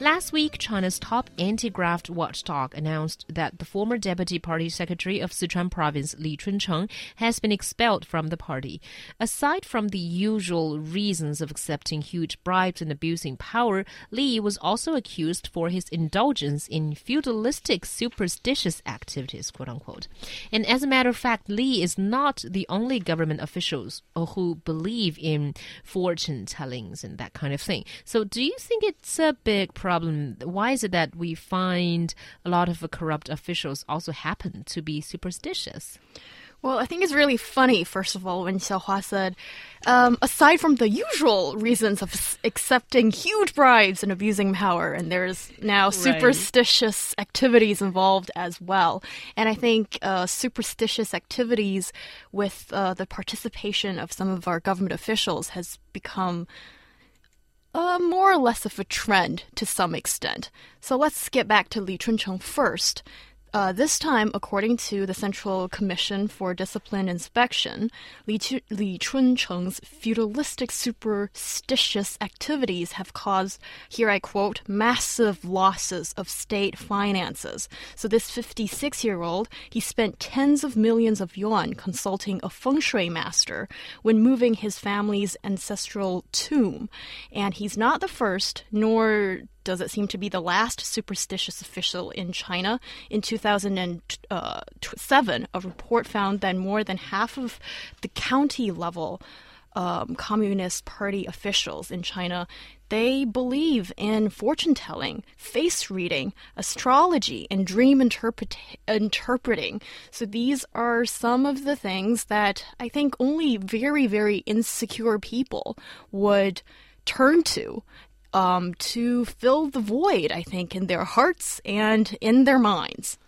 Last week, China's top anti-graft watchdog announced that the former deputy party secretary of Sichuan province, Li Chuncheng, has been expelled from the party. Aside from the usual reasons of accepting huge bribes and abusing power, Li was also accused for his indulgence in feudalistic superstitious activities, quote unquote. And as a matter of fact, Li is not the only government officials who believe in fortune tellings and that kind of thing. So, do you think it's a big problem? Why is it that we find a lot of corrupt officials also happen to be superstitious? Well, I think it's really funny, first of all, when Xiaohua said, um, aside from the usual reasons of accepting huge bribes and abusing power, and there's now superstitious right. activities involved as well. And I think uh, superstitious activities with uh, the participation of some of our government officials has become uh, more or less of a trend to some extent. So let's get back to Li Chuncheng first. Uh, this time, according to the Central Commission for Discipline Inspection, Li, Ch- Li Chuncheng's feudalistic superstitious activities have caused, here I quote, massive losses of state finances. So this 56 year old, he spent tens of millions of yuan consulting a feng shui master when moving his family's ancestral tomb. And he's not the first, nor does it seem to be the last superstitious official in China. In 2007, a report found that more than half of the county level um, Communist Party officials in China they believe in fortune telling, face reading, astrology, and dream interpret- interpreting. So these are some of the things that I think only very, very insecure people would turn to um, to fill the void, I think, in their hearts and in their minds.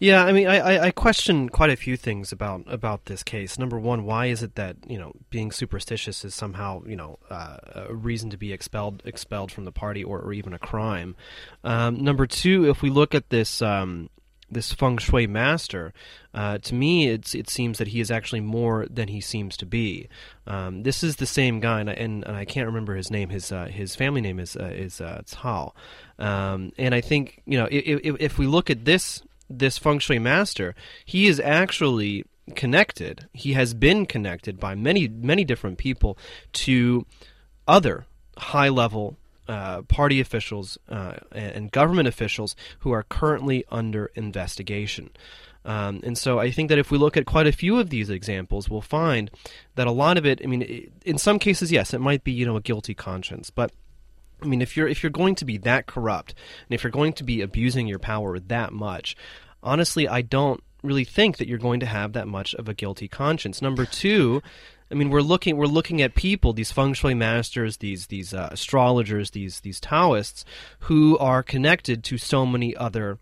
Yeah, I mean, I, I question quite a few things about about this case. Number one, why is it that you know being superstitious is somehow you know uh, a reason to be expelled expelled from the party or, or even a crime? Um, number two, if we look at this um, this feng shui master, uh, to me, it's, it seems that he is actually more than he seems to be. Um, this is the same guy, and, and, and, I can't remember his name. His uh, his family name is uh, is uh, Cao, um, and I think you know if, if, if we look at this this feng shui master, he is actually connected. He has been connected by many many different people to other high level uh, party officials uh, and government officials who are currently under investigation. Um, and so I think that if we look at quite a few of these examples, we'll find that a lot of it, I mean, in some cases, yes, it might be, you know, a guilty conscience, but I mean, if you're if you're going to be that corrupt, and if you're going to be abusing your power that much, honestly, I don't really think that you're going to have that much of a guilty conscience. Number two, I mean, we're looking we're looking at people, these feng shui masters, these these uh, astrologers, these these Taoists, who are connected to so many other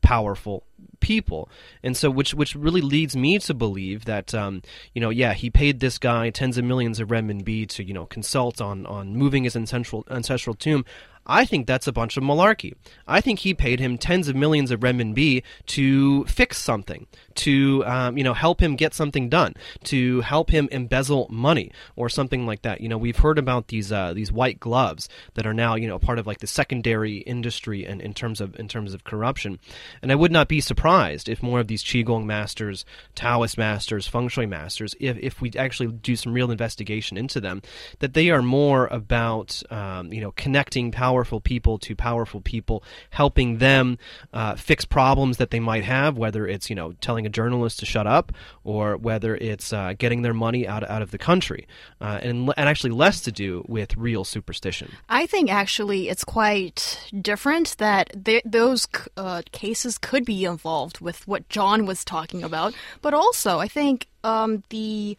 powerful people. And so which which really leads me to believe that um, you know yeah he paid this guy tens of millions of renminbi to you know consult on on moving his ancestral ancestral tomb I think that's a bunch of malarkey. I think he paid him tens of millions of renminbi to fix something, to um, you know help him get something done, to help him embezzle money or something like that. You know, we've heard about these uh, these white gloves that are now you know part of like the secondary industry and in terms of in terms of corruption. And I would not be surprised if more of these qigong masters, Taoist masters, feng shui masters, if if we actually do some real investigation into them, that they are more about um, you know connecting power powerful people to powerful people, helping them uh, fix problems that they might have, whether it's you know telling a journalist to shut up or whether it's uh, getting their money out out of the country, uh, and and actually less to do with real superstition. I think actually it's quite different that those uh, cases could be involved with what John was talking about, but also I think um, the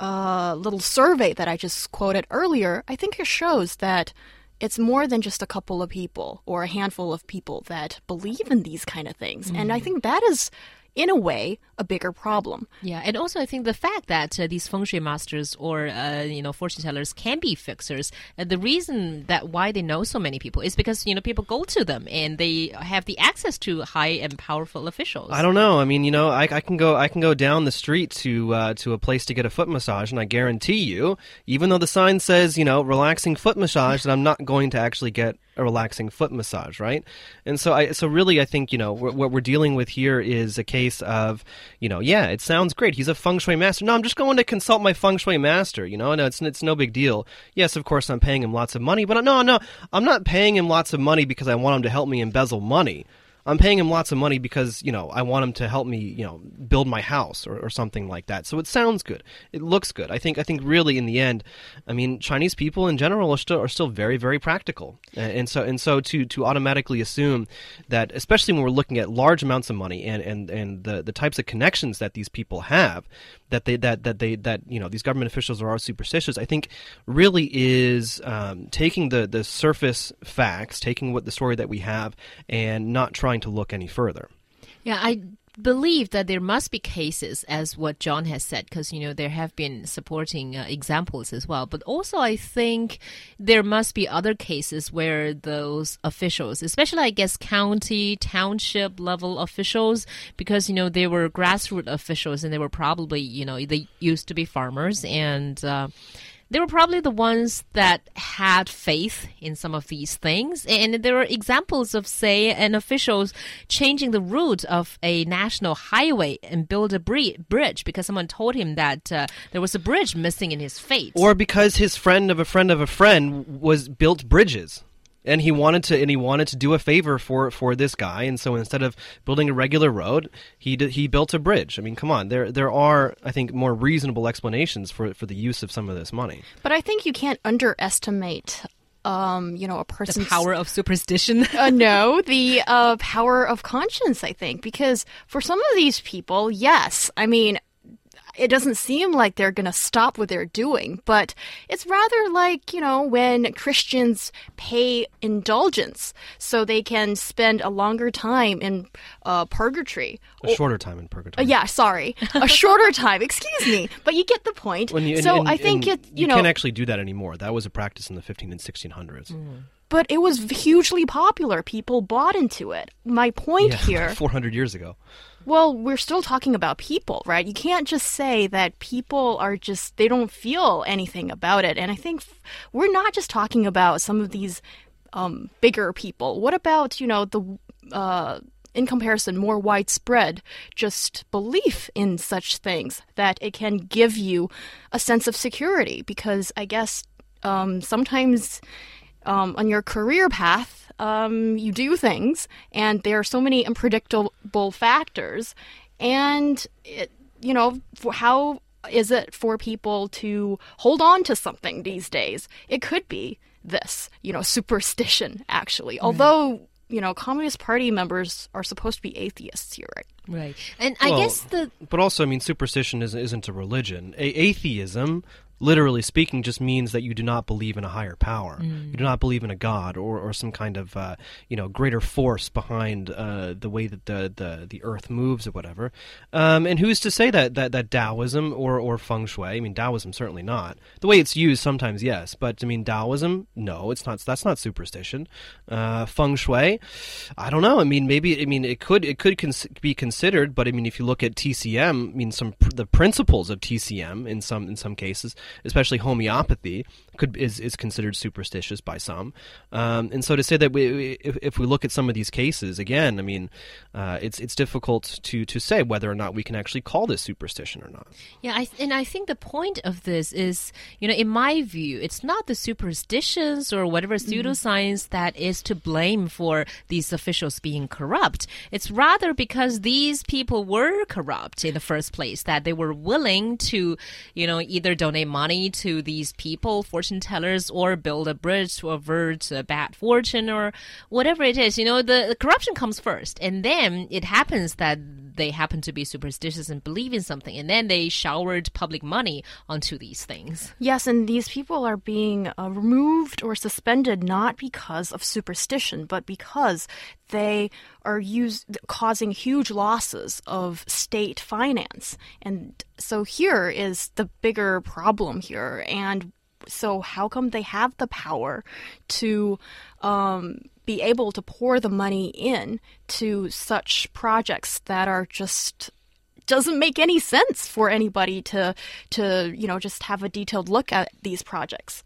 uh, little survey that I just quoted earlier, I think it shows that it's more than just a couple of people or a handful of people that believe in these kind of things. Mm. And I mm. think that is in a way, a bigger problem. Yeah, and also I think the fact that uh, these feng shui masters or uh, you know fortune tellers can be fixers, uh, the reason that why they know so many people is because you know people go to them and they have the access to high and powerful officials. I don't know. I mean, you know, I, I can go I can go down the street to uh, to a place to get a foot massage, and I guarantee you, even though the sign says you know relaxing foot massage, that I'm not going to actually get a relaxing foot massage, right? And so I so really I think you know what we're dealing with here is a case of you know yeah it sounds great. He's a feng shui master. No I'm just going to consult my feng shui master you know? No it's it's no big deal. Yes of course I'm paying him lots of money but no no I'm not paying him lots of money because I want him to help me embezzle money I'm paying him lots of money because, you know, I want him to help me, you know, build my house or, or something like that. So it sounds good. It looks good. I think I think really in the end, I mean, Chinese people in general are still are still very, very practical. And so and so to to automatically assume that especially when we're looking at large amounts of money and, and, and the, the types of connections that these people have, that they that that they that you know these government officials are superstitious. I think really is um, taking the the surface facts, taking what the story that we have, and not trying to look any further. Yeah, I believe that there must be cases, as what John has said, because you know there have been supporting uh, examples as well. But also, I think there must be other cases where those officials, especially I guess county, township level officials, because you know they were grassroots officials and they were probably you know they used to be farmers and. Uh, they were probably the ones that had faith in some of these things. And there are examples of, say, an officials changing the route of a national highway and build a bridge because someone told him that uh, there was a bridge missing in his fate. Or because his friend of a friend of a friend was built bridges and he wanted to and he wanted to do a favor for for this guy. And so instead of building a regular road he did, he built a bridge. I mean come on. There there are i think more reasonable explanations for for the use of some of this money. But i think you can't underestimate um, you know, a person's the power of superstition. uh, no, the uh, power of conscience. I think. Because for some of these people, yes, I mean, it doesn't seem like they're going to stop what they're doing, but it's rather like, you know, when Christians pay indulgence so they can spend a longer time in uh, purgatory. A shorter time in purgatory. Uh, yeah, sorry. a shorter time, excuse me. But you get the point. You, so and, and, I think it, you, you know. can't actually do that anymore. That was a practice in the 15 and 1600s. Mm but it was hugely popular. People bought into it. My point yeah, here 400 years ago. Well, we're still talking about people, right? You can't just say that people are just, they don't feel anything about it. And I think we're not just talking about some of these um, bigger people. What about, you know, the, uh, in comparison, more widespread just belief in such things that it can give you a sense of security? Because I guess um, sometimes um, on your career path, um, you do things, and there are so many unpredictable factors. And, it, you know, how is it for people to hold on to something these days? It could be this, you know, superstition, actually. Right. Although, you know, Communist Party members are supposed to be atheists here, right? Right. And I well, guess the. But also, I mean, superstition is, isn't a religion. A- atheism literally speaking, just means that you do not believe in a higher power. Mm. You do not believe in a god or, or some kind of uh, you know greater force behind uh, the way that the, the, the earth moves or whatever. Um, and who's to say that, that that Taoism or, or feng shui? I mean, Taoism certainly not. The way it's used sometimes, yes, but I mean, Taoism, no, it's not. That's not superstition. Uh, feng shui, I don't know. I mean, maybe I mean it could it could cons- be considered, but I mean, if you look at TCM, I mean, some pr- the principles of TCM in some in some cases especially homeopathy, could is, is considered superstitious by some. Um, and so to say that we, if, if we look at some of these cases again, I mean, uh, it's it's difficult to to say whether or not we can actually call this superstition or not. Yeah, I, and I think the point of this is, you know, in my view, it's not the superstitions or whatever mm-hmm. pseudoscience mm. that is to blame for these officials being corrupt. It's rather because these people were corrupt in the first place that they were willing to, you know, either donate money to these people fortune tellers or build a bridge to avert a bad fortune or whatever it is. You know, the, the corruption comes first, and then it happens that they happen to be superstitious and believe in something, and then they showered public money onto these things. Yes, and these people are being uh, removed or suspended not because of superstition, but because they are use, causing huge losses of state finance. And so here is the bigger problem here. And so, how come they have the power to um, be able to pour the money in to such projects that are just doesn't make any sense for anybody to to you know just have a detailed look at these projects.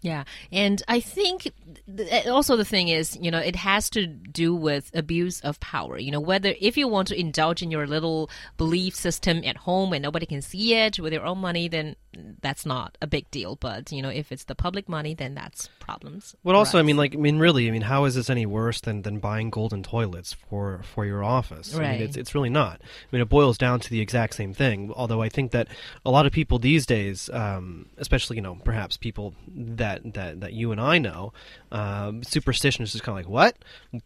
Yeah, and I think th- also the thing is, you know, it has to do with abuse of power. You know, whether if you want to indulge in your little belief system at home and nobody can see it with your own money, then that's not a big deal. But you know, if it's the public money, then that's problems. Well, also, I mean, like, I mean, really, I mean, how is this any worse than, than buying golden toilets for for your office? Right. I mean, it's it's really not. I mean, it boils down to the exact same thing. Although I think that a lot of people these days, um, especially you know, perhaps people that that that, that you and I know, um, superstition is just kind of like what,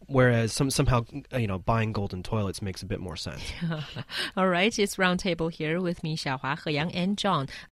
whereas some somehow you know buying golden toilets makes a bit more sense. All right, it's roundtable here with me, Xiaohua, He Yang, and John.